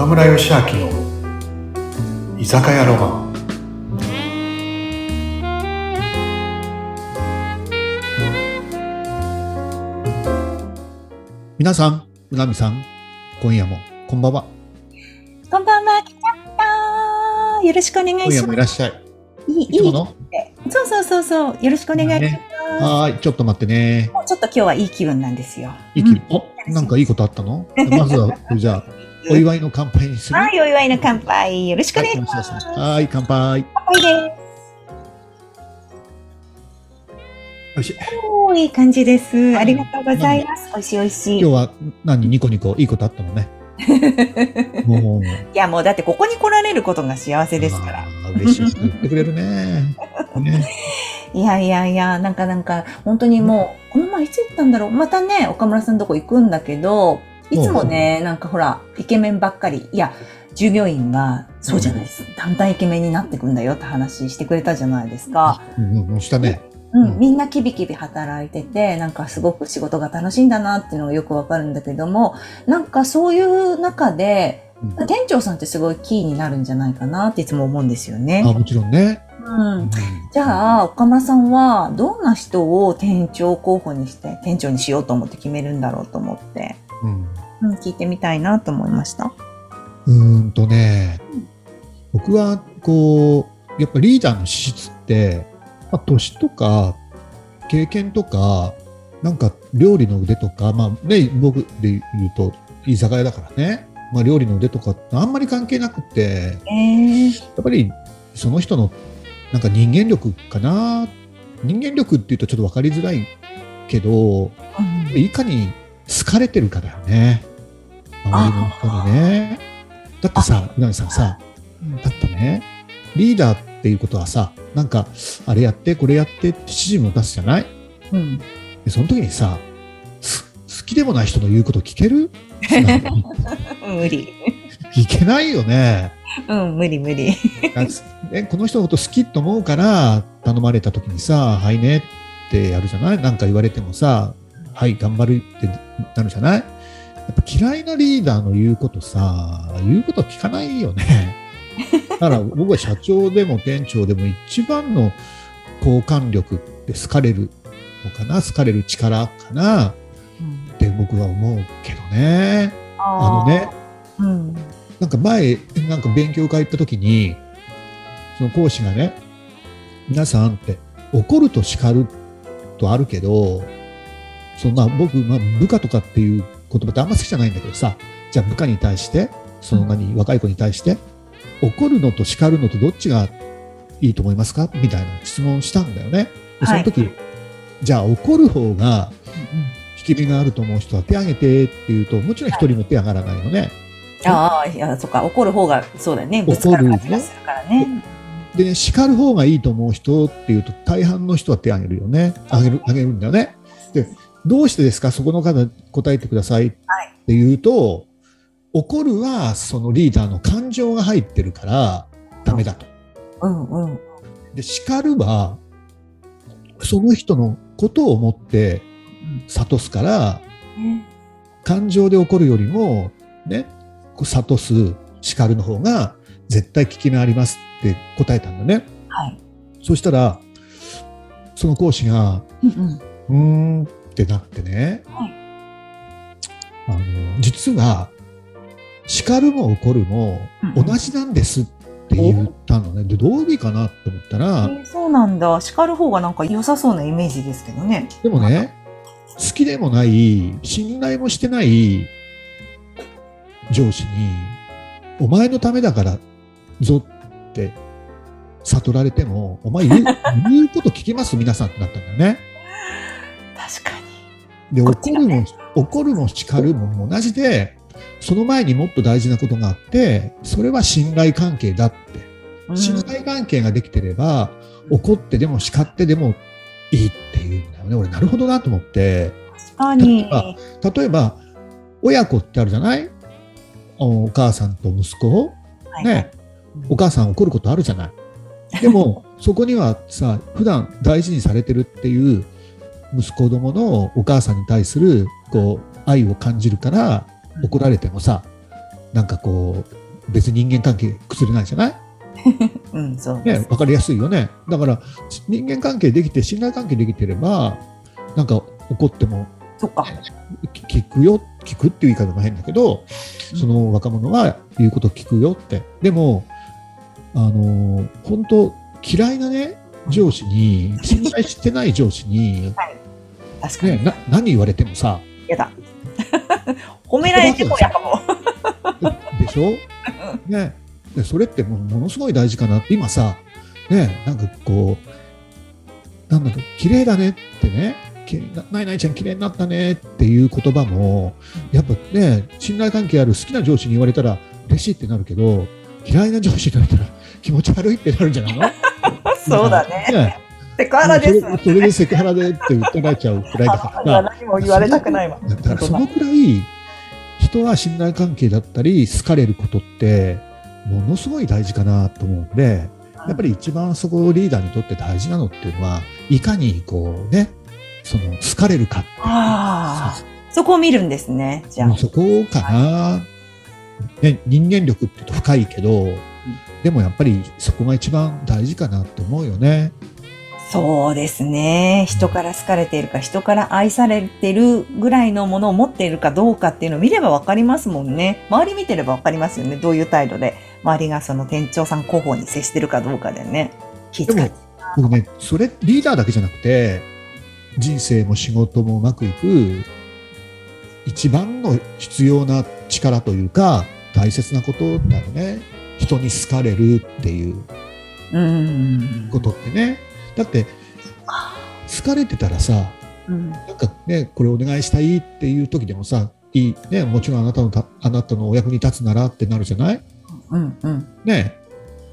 岡村義明の居酒屋ロマン皆さん、うなみさん、今夜もこんばんは。こんばんは、来ちゃったよろしくお願い今夜しまもいらっしゃい。す。いい、いつもの？そうそうそうそう。よろしくお願いしねまはーい、ちょっと待ってね。す。ちょっと今日はいい気分なんですよ。いい気分。お、なんかいいことあったの？まずは、じゃあ、お祝いの乾杯にする？はい、お祝いの乾杯。よろしくお願いします。はい乾杯。乾杯でおいしい。す。おーいい感じです。ありがとうございます。おいしいおいしい。い今日は何？ニコニコいいことあったのね。もう。や、もうだってここに来られることが幸せですから。嬉しい言ってくれるね。ねいやいやいや、なんかなんか、本当にもう、この前いつ行ったんだろう。またね、岡村さんのとこ行くんだけど、いつもね、なんかほら、イケメンばっかり。いや、従業員が、そうじゃないです。だんだんイケメンになってくんだよって話してくれたじゃないですか。うんうん、したね。うん、うんみんなキビキビ働いてて、なんかすごく仕事が楽しいんだなっていうのがよくわかるんだけども、なんかそういう中で、うん店長さんってすごいキーになるんじゃないかなっていつも思うんですよね。あ、もちろんね。うん。じゃあ、岡村さんはどんな人を店長候補にして、店長にしようと思って決めるんだろうと思って、うん。うん、聞いてみたいなと思いました。うーんとね、僕はこう、やっぱリーダーの資質って、まあ、年とか経験とか、なんか料理の腕とか、まあね、僕で言うと居酒屋だからね、まあ料理の腕とかあんまり関係なくて、えー、やっぱりその人のなんか人間力かな。人間力っていうとちょっと分かりづらいけど、うんいかに好かれてるかだよね。周りの人にね。だってさ、うなみさんさ、だってね、リーダーっていうことはさ、なんか、あれやって、これやってって指示も出すじゃない？うん。で、その時にさ、す好きでもない人の言うこと聞ける？無理。いけないよね。うん、無理無理。この人のこと好きと思うから頼まれた時にさ、はいねってやるじゃない？なんか言われてもさ、はい、頑張るってなるじゃない？やっぱ嫌いなリーダーの言うことさ、言うこと聞かないよね。だから僕は社長でも店長でも一番の好感力って好かれるのかな？好かれる力かな？って僕は思うけどね。あのね、うん。なんか前、なんか勉強会行った時に、その講師がね、皆さんって怒ると叱るとあるけど、そのまあ僕、まあ、部下とかっていう言葉ってあんま好きじゃないんだけどさ、じゃあ部下に対して、その何、若い子に対して、怒るのと叱るのとどっちがいいと思いますか？みたいな質問したんだよね。でその時、じゃあ怒る方が引き身があると思う人は手挙げてって言うと、もちろん一人も手上がらないのね。ああ、いや、そっか、怒る方が、そうだよね。ぶつかる感じがするからね。で、ね、叱る方がいいと思う人っていうと、大半の人は手挙げるよね。挙げる、挙げるんだよね。で、どうしてですか？そこの方答えてくださいって言うと、怒るはそのリーダーの感情が入ってるからダメだと。うんうん。で、叱るは、その人のことを思って諭すから、ね感情で怒るよりも、ね、諭す、叱るの方が絶対効き目ありますって答えたんだね。はい。そしたら、その講師が、うんうん。てなってね、はいあの実は、叱るも怒るもうん同じなんですって言ったのね。で、どういう意味かなって思ったら、えーそうなんだ。叱る方がなんか良さそうなイメージですけどね。でもね、好きでもない、信頼もしてない上司に、お前のためだからぞって悟られても、お前言う 言うこと聞きます？皆さんってなったんだよね。で、怒るも、怒るも叱るも同じで、その前にもっと大事なことがあって、それは信頼関係だって。に。信頼関係ができてれば、怒ってでも叱ってでもいいっていうんだよね。俺、なるほどなと思って。例えば例えば、親子ってあるじゃない？おお母さんと息子はいね、お母さん怒ることあるじゃない？でも、そこにはさ、普段大事にされてるっていう息子供のお母さんに対するこう愛を感じるから怒られてもさ、なんかこう、別に人間関係崩れないじゃない？うん、そう。ね、わかりやすいよね。だから、人間関係できて、信頼関係できてれば、なんか怒ってもそっか。き聞くよ、聞くっていう言い方も変だけど、その若者は言うこと聞くよって。でも、あの、本当嫌いなね、上司に、信頼してない上司に、確かに。ね、な何言われてもさ、やだ。褒められてもやかも。でしょ？ね。でそれってもうものすごい大事かなって、今さ、ね、なんかこう、なんだろう、綺麗だねってね、ないないちゃん綺麗になったねっていう言葉も、やっぱね、信頼関係ある好きな上司に言われたら嬉しいってなるけど、嫌いな上司に言われたら気持ち悪いってなるんじゃないの？そうだね。ねセクハラです。それそれでセクハラでって言ってられちゃうくらいだからさ。何も言われたくないわ。だからそのくらい人は信頼関係だったり好かれることってものすごい大事かなと思うんでやっぱり一番そこをリーダーにとって大事なのっていうのはいかにこうねその好かれるかっていうああ、そこを見るんですね。じゃあ。そこかな、ね、人間力って言うと深いけど、でもやっぱりそこが一番大事かなって思うよね。そうですね。人から好かれているか、人から愛されてるぐらいのものを持っているかどうかっていうのを見ればわかりますもんね。周り見てればわかりますよね。どういう態度で、周りがその店長さん候補に接してるかどうかでね。気遣い。僕ね、それリーダーだけじゃなくて、人生も仕事もうまくいく、一番の必要な力というか、大切なことだよね。人に好かれるっていううん。ことってね。だって、好かれてたらさ、うん。なんかね、これお願いしたいっていう時でもさ、いい、ね、もちろんあなたのた、あなたのお役に立つならってなるじゃない？うん。うん。ね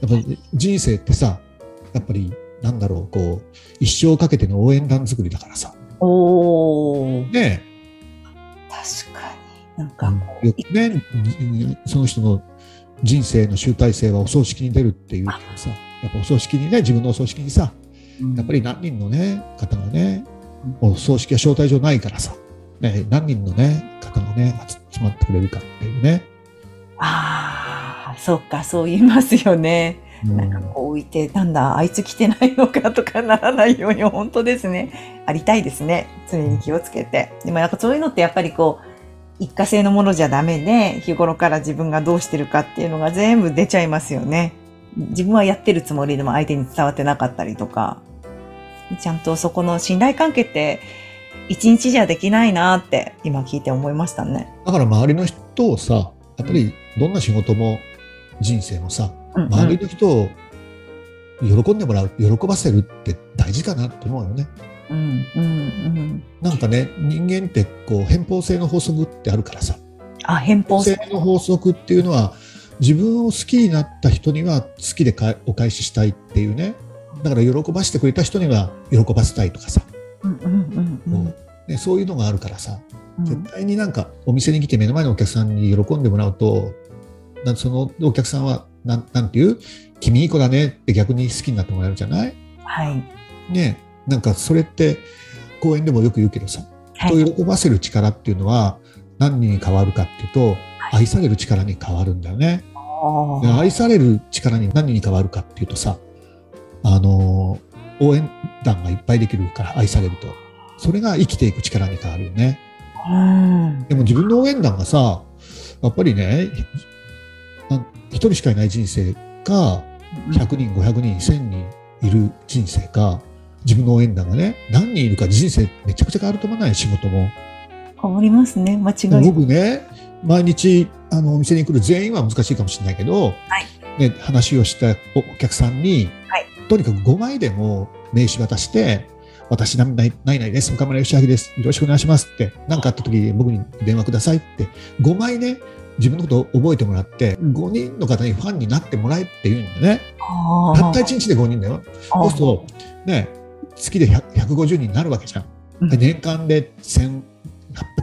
やっぱり人生ってさ、やっぱりなんだろう、こう、一生かけての応援団作りだからさ。おー。ね確かに。なんかこう、ね、その人の人生の集大成はお葬式に出るっていうさ、やっぱお葬式にね、自分のお葬式にさ、やっぱり何人のね、方がね、お葬式は招待状ないからさ、ね、何人のね、方がね、集まってくれるかっていうね。ああ、そっか、そう言いますよね。うんなんかこう置いて、なんだ、あいつ来てないのかとかならないように、本当ですね。ありたいですね。常に気をつけて。でもなんかそういうのってやっぱりこう、一過性のものじゃダメで、日頃から自分がどうしてるかっていうのが全部出ちゃいますよね。自分はやってるつもりでも相手に伝わってなかったりとか。ちゃんとそこの信頼関係って、一日じゃできないなって今聞いて思いましたね。だから周りの人をさ、やっぱりどんな仕事も人生もさ、うんうん周りの人を喜んでもらう、喜ばせるって大事かなって思うよね。うん、うん、うん。なんかね、人間ってこう偏方性の法則ってあるからさ、あ、偏方性性。の法則っていうのは、自分を好きになった人には好きでかお返ししたいっていうね。だから喜ばせてくれた人には喜ばせたいとかさ、うん、うん、うん、こうね、そういうのがあるからさ、うん。絶対になんかお店に来て目の前のお客さんに喜んでもらうと、なそのお客さんはなんなんていう？君いい子だねって逆に好きになってもらえるじゃない？はい。ねなんかそれって講演でもよく言うけどさ、はい。人を喜ばせる力っていうのは何に変わるかっていうと、愛される力に変わるんだよね。愛される力に何に変わるかっていうとさ、あの応援団がいっぱいできるから愛されると。それが生きていく力に変わるよね。うん。でも自分の応援団がさ、やっぱりね、なん一人しかいない人生か、100人、500人、1000人いる人生か、自分の応援団がね、何人いるか人生めちゃくちゃ変わると思わない？仕事も。変わりますね。間違いない。僕ね、毎日あのお店に来る全員は難しいかもしれないけど、ね、話をしたおお客さんに、はいとにかく5枚でも名刺渡して、私何々何々です、岡村義明です、よろしくお願いしますって、何かあった時に僕に電話くださいって、5枚ね、自分のことを覚えてもらって、5人の方にファンになってもらえって言うんだね。あたった1日で5人だよ。そうすると、ね、月で100 150人になるわけじゃん。うんで年間で1800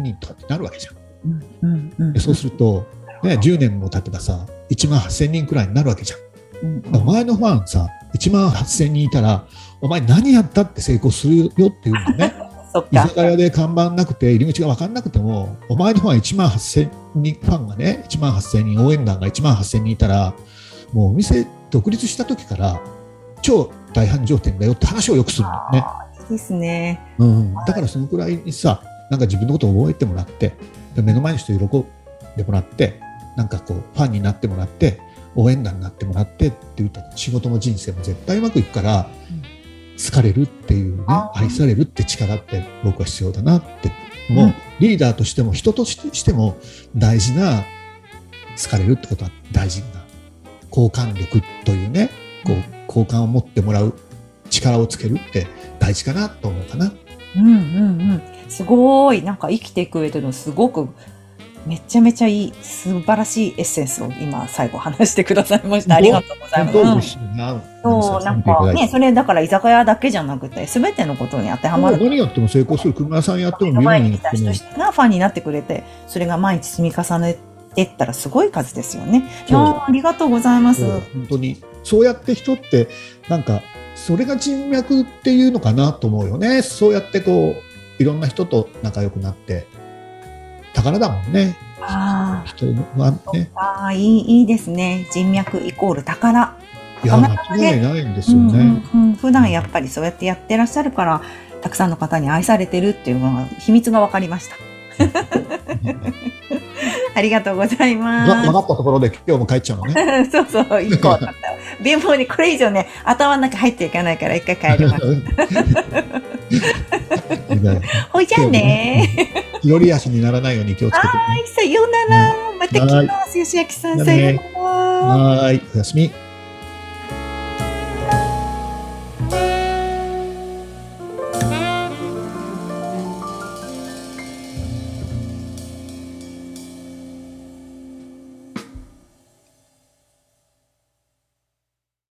人とかってなるわけじゃん。でそうすると、ね、10年も経てばさ、1万8000人くらいになるわけじゃん。うんだから前のファンさ、1万8000人いたら、お前何やったって成功するよって言うんだよね。居か。酒屋で看板なくて、入り口が分かんなくても、お前のファン1万8000人、ファンがね、1万8000人、応援団が1万8000人いたら、もうお店独立した時から、超大繁盛店だよって話をよくするんだよね。ですね。うん、だからそのくらいにさ、なんか自分のことを覚えてもらって、で目の前の人喜んでもらって、なんかこう、ファンになってもらって、応援団になってもらってって言ったら仕事も人生も絶対うまくいくから、好かれるっていうね、愛されるって力って僕は必要だなって。もう、うんリーダーとしても人としても大事な好かれるってことは大事な好感力というね、好感を持ってもらう力をつけるって大事かなと思うかな。うんうんうん。すごい。なんか生きていく上でのすごく、めちゃめちゃいい、素晴らしいエッセンスを今最後話してくださいました。ありがとうございます。うん。そう、なんかね、それだから居酒屋だけじゃなくて、すべてのことに当てはまる。何やっても成功する。車屋さんやっても前に来た人。がファンになってくれて、それが毎日積み重ねてったらすごい数ですよね。ありがとうございます。本当にそうやって人ってなんかそれが人脈っていうのかなと思うよね。そうやってこういろんな人と仲良くなって。宝だもんね。あ人はね。ーあー、いい、いいですね。人脈イコール宝。いや間違いないんですようんね、うんうん。普段やっぱりそうやってやってらっしゃるから、たくさんの方に愛されてるっていうのが、秘密が分かりました。ありがとうございわま分かったところで今日も帰っちゃうのねす。そうそう、一個分かった。貧乏にこれ以上ね、頭の中入っていかないから一回帰ります。ほいじゃあね。日和足にならないように気をつけてねはい、さようなら。また来ます、吉明さん。さようなら。はーいおやすみ